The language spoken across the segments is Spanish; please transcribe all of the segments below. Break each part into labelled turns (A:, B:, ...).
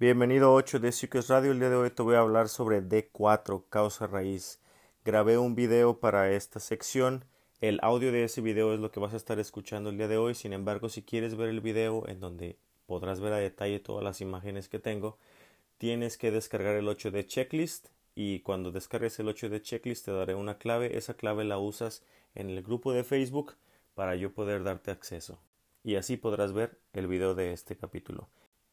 A: Bienvenido a 8 de Secrets Radio. El día de hoy te voy a hablar sobre D4, causa raíz. Grabé un video para esta sección. El audio de ese video es lo que vas a estar escuchando el día de hoy. Sin embargo, si quieres ver el video en donde podrás ver a detalle todas las imágenes que tengo, tienes que descargar el 8 de checklist y cuando descargues el 8 de checklist te daré una clave. Esa clave la usas en el grupo de Facebook para yo poder darte acceso. Y así podrás ver el video de este capítulo.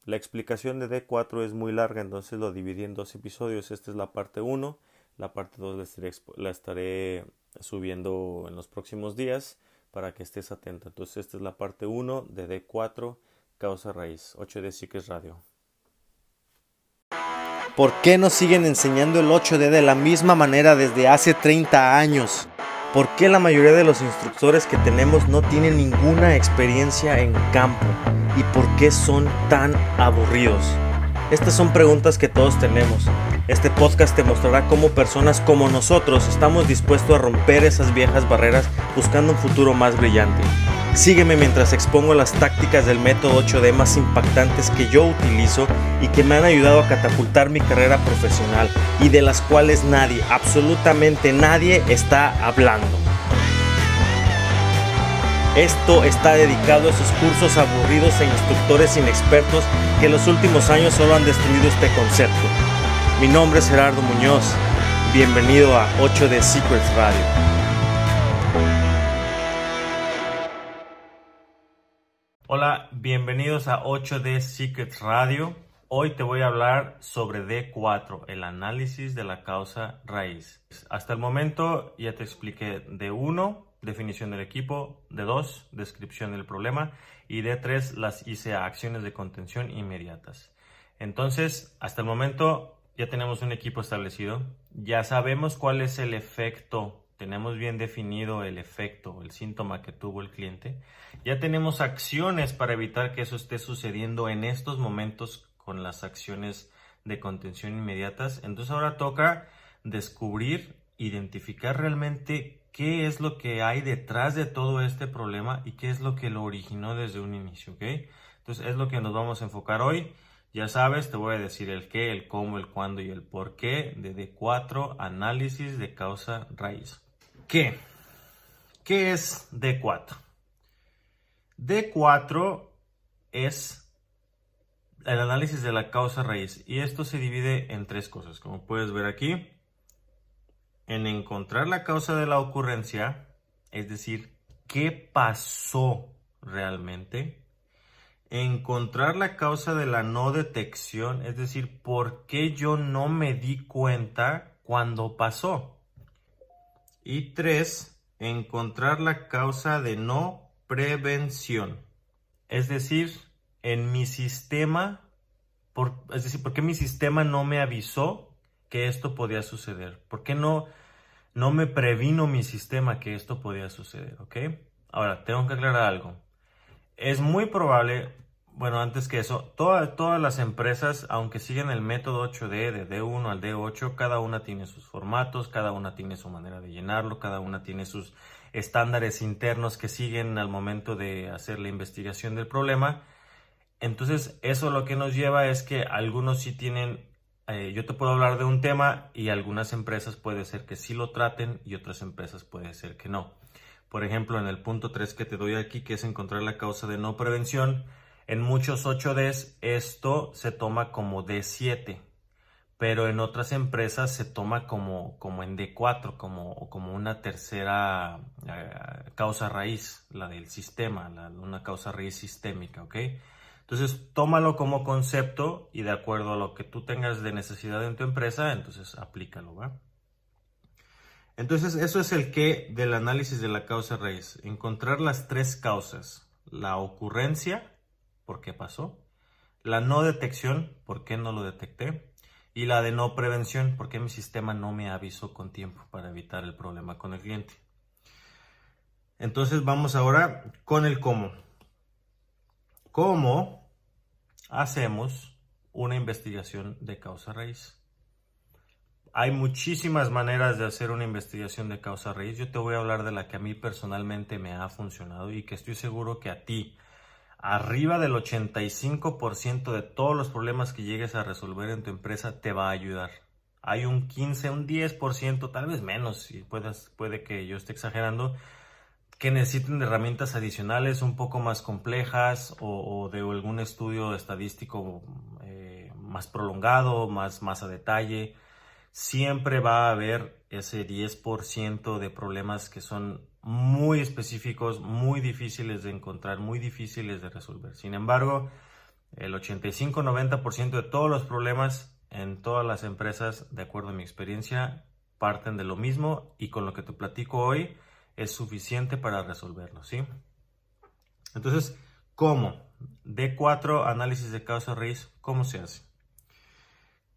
A: La explicación de D4 es muy larga, entonces lo dividí en dos episodios. Esta es la parte 1, la parte 2 la estaré, subiendo en los próximos días para que estés atento. Entonces esta es la parte 1 de D4, causa raíz, 8D Secrets Radio.
B: ¿Por qué nos siguen enseñando el 8D de la misma manera desde hace 30 años? ¿Por qué la mayoría de los instructores que tenemos no tienen ninguna experiencia en campo? ¿Y por qué son tan aburridos? Estas son preguntas que todos tenemos. Este podcast te mostrará cómo personas como nosotros estamos dispuestos a romper esas viejas barreras buscando un futuro más brillante. Sígueme mientras expongo las tácticas del método 8D más impactantes que yo utilizo y que me han ayudado a catapultar mi carrera profesional y de las cuales nadie, absolutamente nadie está hablando. Esto está dedicado a esos cursos aburridos e instructores inexpertos que en los últimos años solo han destruido este concepto. Mi nombre es Gerardo Muñoz. Bienvenido a 8D Secrets Radio.
A: Bienvenidos a 8D Secrets Radio. Hoy te voy a hablar sobre D4, el análisis de la causa raíz. Hasta el momento ya te expliqué D1, definición del equipo, D2, descripción del problema y D3, las hice acciones de contención inmediatas. Entonces, hasta el momento ya tenemos un equipo establecido, ya sabemos cuál es el efecto tenemos bien definido el efecto, el síntoma que tuvo el cliente, ya tenemos acciones para evitar que eso esté sucediendo en estos momentos con las acciones de contención inmediatas. Entonces ahora toca descubrir, identificar realmente qué es lo que hay detrás de todo este problema y qué es lo que lo originó desde un inicio, ¿ok? Entonces es lo que nos vamos a enfocar hoy. Ya sabes, te voy a decir el qué, el cómo, el cuándo y el por qué de D4, análisis de causa raíz. ¿Qué? ¿Qué es D4? D4 es el análisis de la causa raíz y esto se divide en tres cosas, como puedes ver aquí. En encontrar la causa de la ocurrencia, es decir, qué pasó realmente. Encontrar la causa de la no detección, es decir, por qué yo no me di cuenta cuando pasó. Y tres, encontrar la causa de no prevención. Es decir, en mi sistema, por, es decir, ¿por qué mi sistema no me avisó que esto podía suceder? ¿Por qué no, no me previno mi sistema que esto podía suceder? ¿Ok? Ahora, tengo que aclarar algo. Es muy probable, bueno, antes que eso, todas las empresas, aunque siguen el método 8D, de D1 al D8, cada una tiene sus formatos, cada una tiene su manera de llenarlo, cada una tiene sus estándares internos que siguen al momento de hacer la investigación del problema. Entonces, eso lo que nos lleva es que algunos sí tienen, eh, yo te puedo hablar de un tema y algunas empresas puede ser que sí lo traten y otras empresas puede ser que no. Por ejemplo, en el punto 3 que te doy aquí, que es encontrar la causa de no prevención, en muchos 8Ds esto se toma como D7, pero en otras empresas se toma como, como en D4, como, como una tercera eh, causa raíz, la del sistema, una causa raíz sistémica, ¿ok? Entonces, tómalo como concepto y de acuerdo a lo que tú tengas de necesidad en tu empresa, entonces aplícalo, ¿va? Entonces, eso es el qué del análisis de la causa raíz. Encontrar las tres causas. La ocurrencia, por qué pasó, la no detección, por qué no lo detecté, y la de no prevención, por qué mi sistema no me avisó con tiempo para evitar el problema con el cliente. Entonces vamos ahora con el cómo. ¿Cómo hacemos una investigación de causa raíz? Hay muchísimas maneras de hacer una investigación de causa raíz. Yo te voy a hablar de la que a mí personalmente me ha funcionado y que estoy seguro que a ti arriba del 85% de todos los problemas que llegues a resolver en tu empresa te va a ayudar. Hay un 15, un 10%, tal vez menos, si puedes, puede que yo esté exagerando, que necesiten herramientas adicionales un poco más complejas o, de algún estudio estadístico eh, más prolongado, más, más a detalle. Siempre va a haber ese 10% de problemas que son muy específicos, muy difíciles de encontrar, muy difíciles de resolver. Sin embargo, el 85-90% de todos los problemas en todas las empresas, de acuerdo a mi experiencia, parten de lo mismo y con lo que te platico hoy es suficiente para resolverlo, ¿sí? Entonces, ¿cómo? D4, análisis de causa raíz, ¿cómo se hace?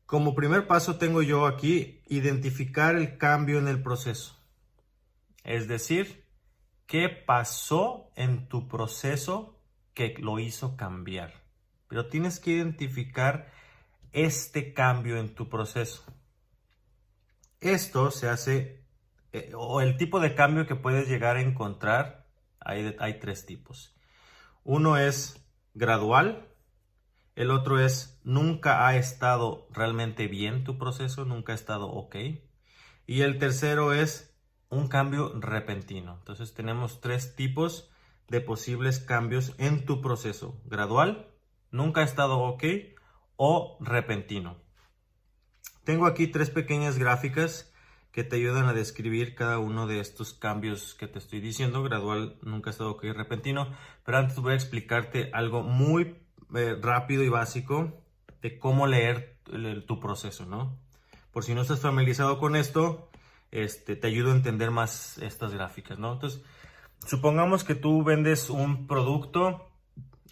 A: Como primer paso tengo yo aquí identificar el cambio en el proceso. Es decir, qué pasó en tu proceso que lo hizo cambiar. Pero tienes que identificar este cambio en tu proceso. Esto se hace, eh, o el tipo de cambio que puedes llegar a encontrar, hay, hay tres tipos. Uno es gradual, el otro es nunca ha estado realmente bien tu proceso, nunca ha estado ok. Y el tercero es un cambio repentino. Entonces tenemos tres tipos de posibles cambios en tu proceso. Gradual, nunca ha estado ok o repentino. Tengo aquí tres pequeñas gráficas que te ayudan a describir cada uno de estos cambios que te estoy diciendo. Gradual, nunca ha estado ok, repentino. Pero antes voy a explicarte algo muy eh, rápido y básico de cómo leer tu proceso, ¿no? Por si no estás familiarizado con esto, este, te ayudo a entender más estas gráficas, ¿no? Entonces, supongamos que tú vendes un producto,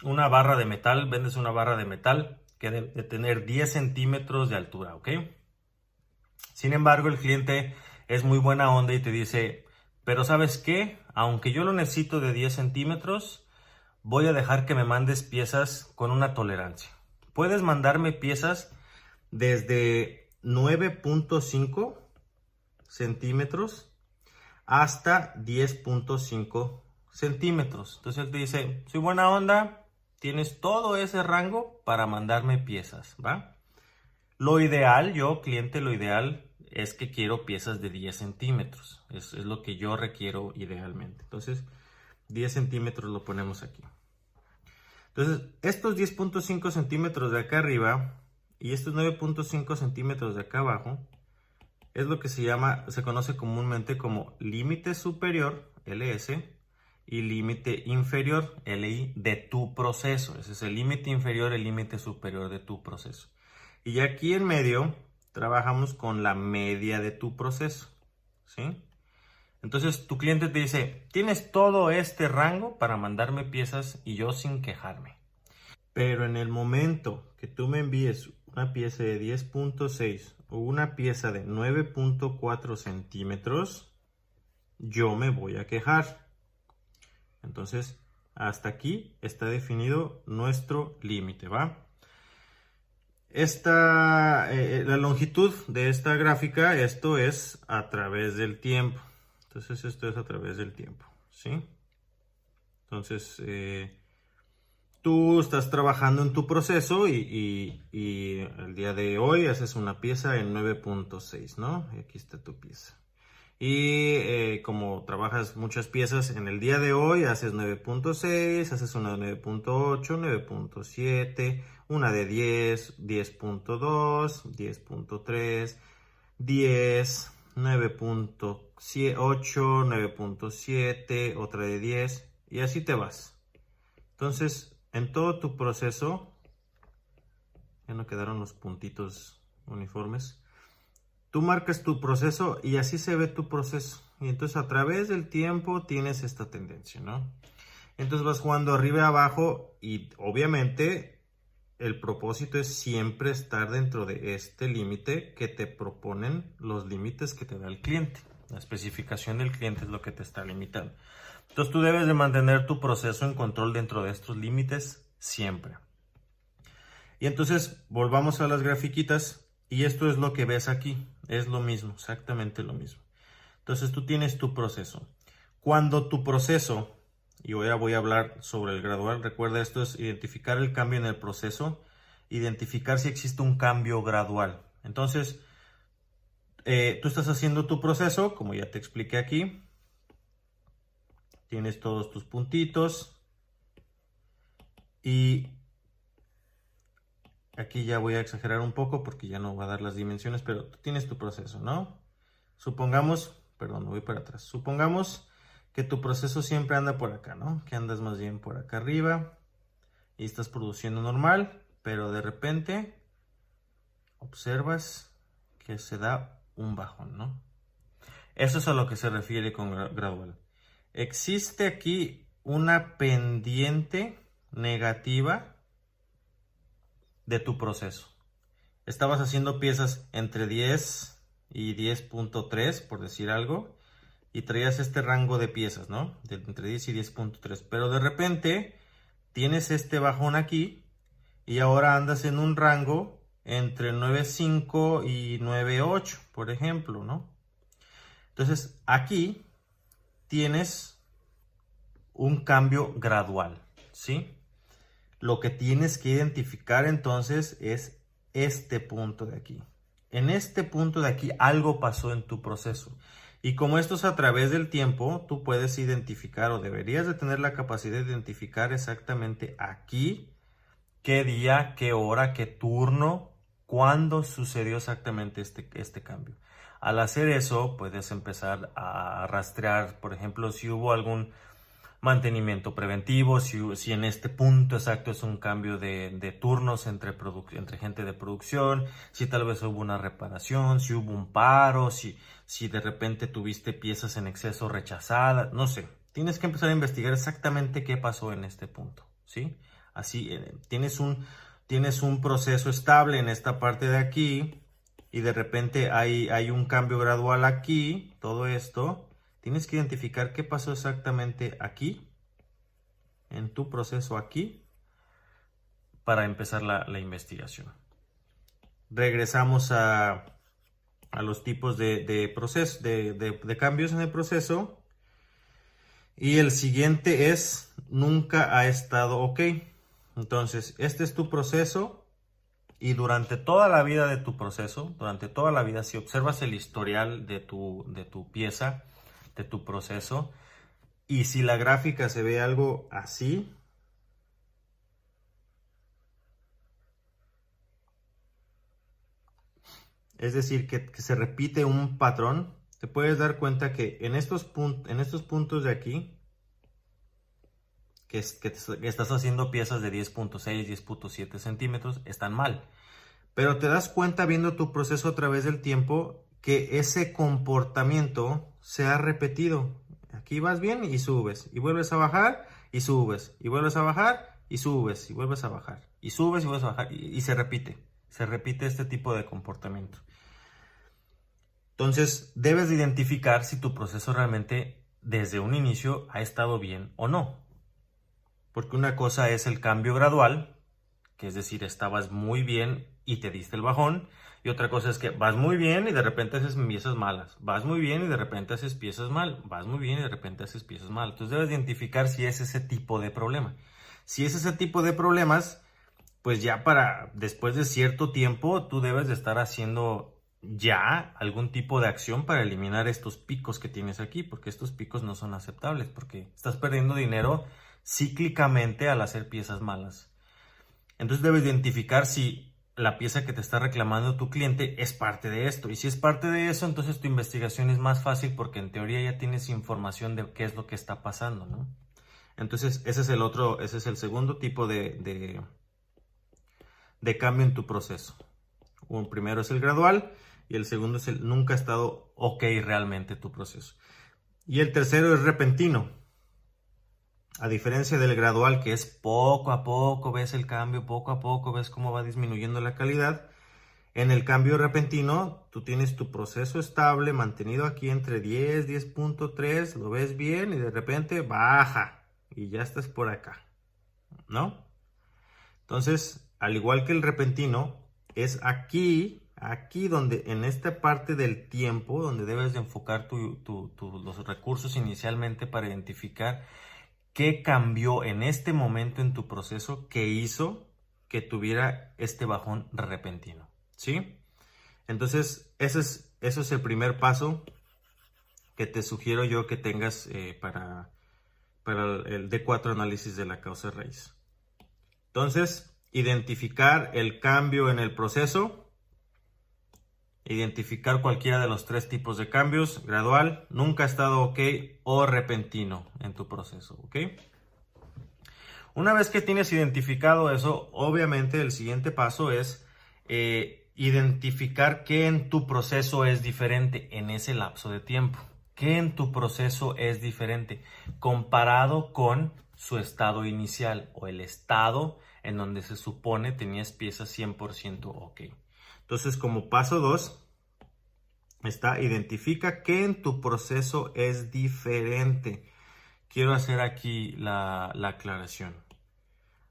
A: una barra de metal, vendes una barra de metal que debe tener 10 centímetros de altura, ¿ok? Sin embargo, el cliente es muy buena onda y te dice, pero ¿sabes qué? Aunque yo lo necesito de 10 centímetros, voy a dejar que me mandes piezas con una tolerancia. Puedes mandarme piezas desde 9.5 centímetros hasta 10.5 centímetros. Entonces él te dice, soy buena onda, tienes todo ese rango para mandarme piezas, ¿va? Lo ideal, yo cliente, lo ideal es que quiero piezas de 10 centímetros. Es lo que yo requiero idealmente. Entonces, 10 centímetros lo ponemos aquí. Entonces, estos 10.5 centímetros de acá arriba y estos 9.5 centímetros de acá abajo es lo que se llama, se conoce comúnmente como límite superior, LS, y límite inferior, LI, de tu proceso. Ese es el límite inferior, el límite superior de tu proceso. Y aquí en medio trabajamos con la media de tu proceso. ¿sí? Entonces tu cliente te dice, tienes todo este rango para mandarme piezas y yo sin quejarme. Pero en el momento que tú me envíes una pieza de 10.6 o una pieza de 9.4 centímetros, yo me voy a quejar. Entonces, hasta aquí está definido nuestro límite, ¿va? Esta, eh, la longitud de esta gráfica, esto es a través del tiempo. Entonces, esto es a través del tiempo, ¿sí? Entonces, eh, tú estás trabajando en tu proceso y, el día de hoy haces una pieza en 9.6, ¿no? Y aquí está tu pieza. Y eh, como trabajas muchas piezas en el día de hoy, haces 9.6, haces una de 9.8, 9.7, una de 10, 10.2, 10.3, 10, 9.8, 9.7, otra de 10 y así te vas. Entonces, en todo tu proceso, ya no quedaron los puntitos uniformes, tú marcas tu proceso y así se ve tu proceso. Y entonces a través del tiempo tienes esta tendencia, ¿no? Entonces vas jugando arriba y abajo y obviamente el propósito es siempre estar dentro de este límite que te proponen los límites que te da el cliente. La especificación del cliente es lo que te está limitando. Entonces tú debes de mantener tu proceso en control dentro de estos límites siempre. Y entonces volvamos a las grafiquitas y esto es lo que ves aquí. Es lo mismo, exactamente lo mismo. Entonces tú tienes tu proceso. Cuando tu proceso y hoy voy a hablar sobre el gradual. Recuerda, esto es identificar el cambio en el proceso, identificar si existe un cambio gradual. Entonces, eh, tú estás haciendo tu proceso, como ya te expliqué aquí. Tienes todos tus puntitos. Y aquí ya voy a exagerar un poco porque ya no va a dar las dimensiones, pero tú tienes tu proceso, ¿no? Supongamos, perdón, voy para atrás. Supongamos que tu proceso siempre anda por acá, ¿no? Que andas más bien por acá arriba y estás produciendo normal, pero de repente observas que se da un bajón, ¿no? Eso es a lo que se refiere con gradual. Existe aquí una pendiente negativa de tu proceso. Estabas haciendo piezas entre 10 y 10.3, por decir algo, y traías este rango de piezas, ¿no? De entre 10 y 10.3. Pero de repente tienes este bajón aquí y ahora andas en un rango entre 9.5 y 9.8, por ejemplo, ¿no? Entonces aquí tienes un cambio gradual, ¿sí? Lo que tienes que identificar entonces es este punto de aquí. En este punto de aquí algo pasó en tu proceso. Y como esto es a través del tiempo, tú puedes identificar o deberías de tener la capacidad de identificar exactamente aquí qué día, qué hora, qué turno, cuándo sucedió exactamente este, este cambio. Al hacer eso, puedes empezar a rastrear, por ejemplo, si hubo algún mantenimiento preventivo, si, en este punto exacto es un cambio de, turnos entre, entre gente de producción, si tal vez hubo una reparación, si hubo un paro, si, si de repente tuviste piezas en exceso rechazadas, no sé. Tienes que empezar a investigar exactamente qué pasó en este punto, ¿sí? Así, eh, tienes un, tienes un proceso estable en esta parte de aquí y de repente hay, hay un cambio gradual aquí, todo esto, Tienes que identificar qué pasó exactamente aquí, en tu proceso aquí, para empezar la, investigación. Regresamos a, los tipos de, proceso, de, cambios en el proceso. Y el siguiente es nunca ha estado ok. Entonces, este es tu proceso y durante toda la vida de tu proceso, durante toda la vida, si observas el historial de tu, de tu pieza, de tu proceso. Y si la gráfica se ve algo así, es decir, que, se repite un patrón, te puedes dar cuenta que en estos, en estos puntos de aquí, que, que, estás haciendo piezas de 10.6, 10.7 centímetros, están mal. Pero te das cuenta viendo tu proceso a través del tiempo que ese comportamiento se ha repetido. Aquí vas bien y subes, y vuelves a bajar y subes, y vuelves a bajar y subes, y vuelves a bajar, y subes y vuelves a bajar, y, se repite, se repite este tipo de comportamiento. Entonces, debes de identificar si tu proceso realmente desde un inicio ha estado bien o no. Porque una cosa es el cambio gradual, que es decir, estabas muy bien y te diste el bajón, y otra cosa es que vas muy bien y de repente haces piezas malas. Vas muy bien y de repente haces piezas mal. Vas muy bien y de repente haces piezas mal. Entonces debes identificar si es ese tipo de problema. Si es ese tipo de problemas, pues ya para después de cierto tiempo tú debes de estar haciendo ya algún tipo de acción para eliminar estos picos que tienes aquí, porque estos picos no son aceptables, porque estás perdiendo dinero cíclicamente al hacer piezas malas. Entonces debes identificar si la pieza que te está reclamando tu cliente es parte de esto. Y si es parte de eso, entonces tu investigación es más fácil porque en teoría ya tienes información de qué es lo que está pasando, ¿no? Entonces, ese es el otro, ese es el segundo tipo de, de, cambio en tu proceso. Un primero es el gradual y el segundo es el nunca ha estado ok realmente tu proceso. Y el tercero es repentino. A diferencia del gradual, que es poco a poco, ves el cambio, poco a poco, ves cómo va disminuyendo la calidad. En el cambio repentino, tú tienes tu proceso estable mantenido aquí entre 10, 10.3, lo ves bien y de repente baja y ya estás por acá, ¿no? Entonces, al igual que el repentino, es aquí, aquí donde en esta parte del tiempo, donde debes de enfocar los recursos inicialmente para identificar qué cambió en este momento en tu proceso que hizo que tuviera este bajón repentino. ¿Sí? Entonces, ese es, eso es el primer paso que te sugiero yo que tengas eh, para, para el D4 análisis de la causa raíz. Entonces, identificar el cambio en el proceso, identificar cualquiera de los tres tipos de cambios, gradual, nunca ha estado ok o repentino en tu proceso, ok. Una vez que tienes identificado eso, obviamente el siguiente paso es eh, identificar qué en tu proceso es diferente en ese lapso de tiempo. ¿Qué en tu proceso es diferente comparado con su estado inicial o el estado en donde se supone tenías piezas 100% ok? Entonces, como paso 2, está identifica qué en tu proceso es diferente. Quiero hacer aquí la, la aclaración.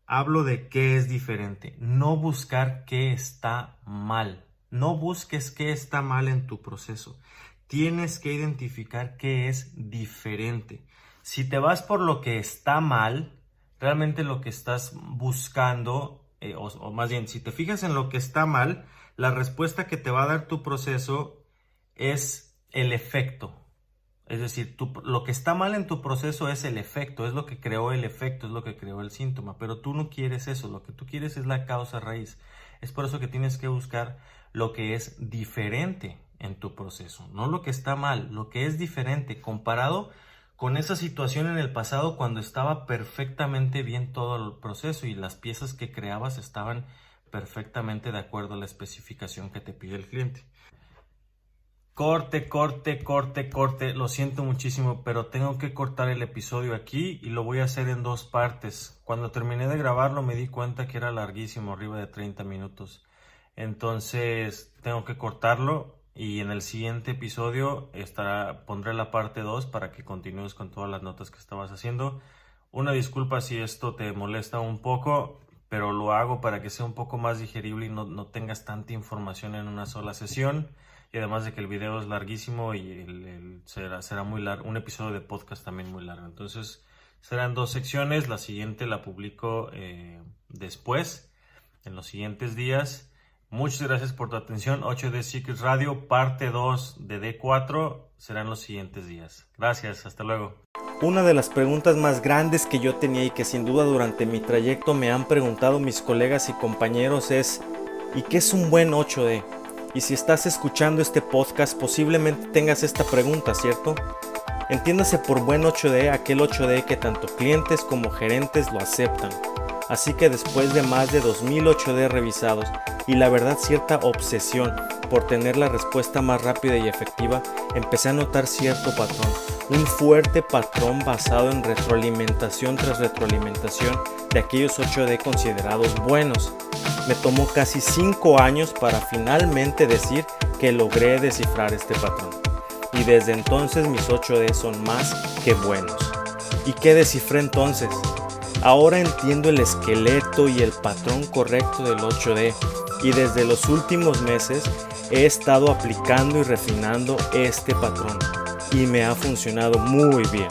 A: Hablo de qué es diferente, no buscar qué está mal. No busques qué está mal en tu proceso tienes que identificar qué es diferente. Si te vas por lo que está mal, realmente lo que estás buscando, eh, o, más bien, si te fijas en lo que está mal, la respuesta que te va a dar tu proceso es el efecto. Es decir, lo que está mal en tu proceso es el efecto, es lo que creó el efecto, es lo que creó el síntoma, pero tú no quieres eso, lo que tú quieres es la causa raíz. Es por eso que tienes que buscar lo que es diferente en tu proceso, no lo que está mal, lo que es diferente comparado con esa situación en el pasado cuando estaba perfectamente bien todo el proceso y las piezas que creabas estaban perfectamente de acuerdo a la especificación que te pide el cliente. Corte, corte, corte, corte. Lo siento muchísimo, pero tengo que cortar el episodio aquí y lo voy a hacer en dos partes. Cuando terminé de grabarlo me di cuenta que era larguísimo, arriba de 30 minutos. Entonces tengo que cortarlo y en el siguiente episodio estará, pondré la parte 2 para que continúes con todas las notas que estabas haciendo. Una disculpa si esto te molesta un poco, pero lo hago para que sea un poco más digerible y no, tengas tanta información en una sola sesión. Y además de que el video es larguísimo y será, será muy largo, un episodio de podcast también muy largo. Entonces serán dos secciones, la siguiente la publico eh, después, en los siguientes días. Muchas gracias por tu atención. 8D Secrets Radio, parte 2 de D4, serán los siguientes días. Gracias, hasta luego.
B: Una de las preguntas más grandes que yo tenía y que sin duda durante mi trayecto me han preguntado mis colegas y compañeros es, ¿y qué es un buen 8D? Y si estás escuchando este podcast posiblemente tengas esta pregunta, ¿cierto? Entiéndase por buen 8D aquel 8D que tanto clientes como gerentes lo aceptan. Así que después de más de 2000 8D revisados, y la verdad cierta obsesión por tener la respuesta más rápida y efectiva, empecé a notar cierto patrón, un fuerte patrón basado en retroalimentación tras retroalimentación de aquellos 8D considerados buenos. Me tomó casi 5 años para finalmente decir que logré descifrar este patrón. Y desde entonces mis 8D son más que buenos. ¿Y qué descifré entonces? Ahora entiendo el esqueleto y el patrón correcto del 8D y desde los últimos meses he estado aplicando y refinando este patrón y me ha funcionado muy bien.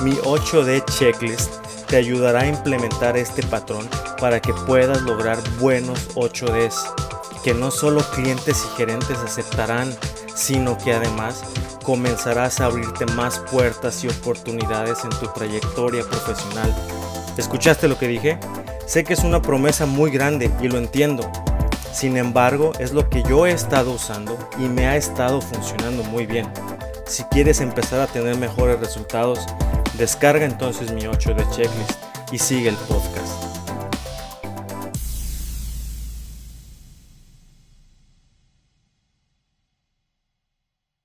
B: Mi 8D checklist te ayudará a implementar este patrón para que puedas lograr buenos 8Ds que no solo clientes y gerentes aceptarán, sino que además comenzarás a abrirte más puertas y oportunidades en tu trayectoria profesional. ¿Escuchaste lo que dije? Sé que es una promesa muy grande y lo entiendo, sin embargo, es lo que yo he estado usando y me ha estado funcionando muy bien. Si quieres empezar a tener mejores resultados, descarga entonces mi 8 de checklist y sigue el podcast.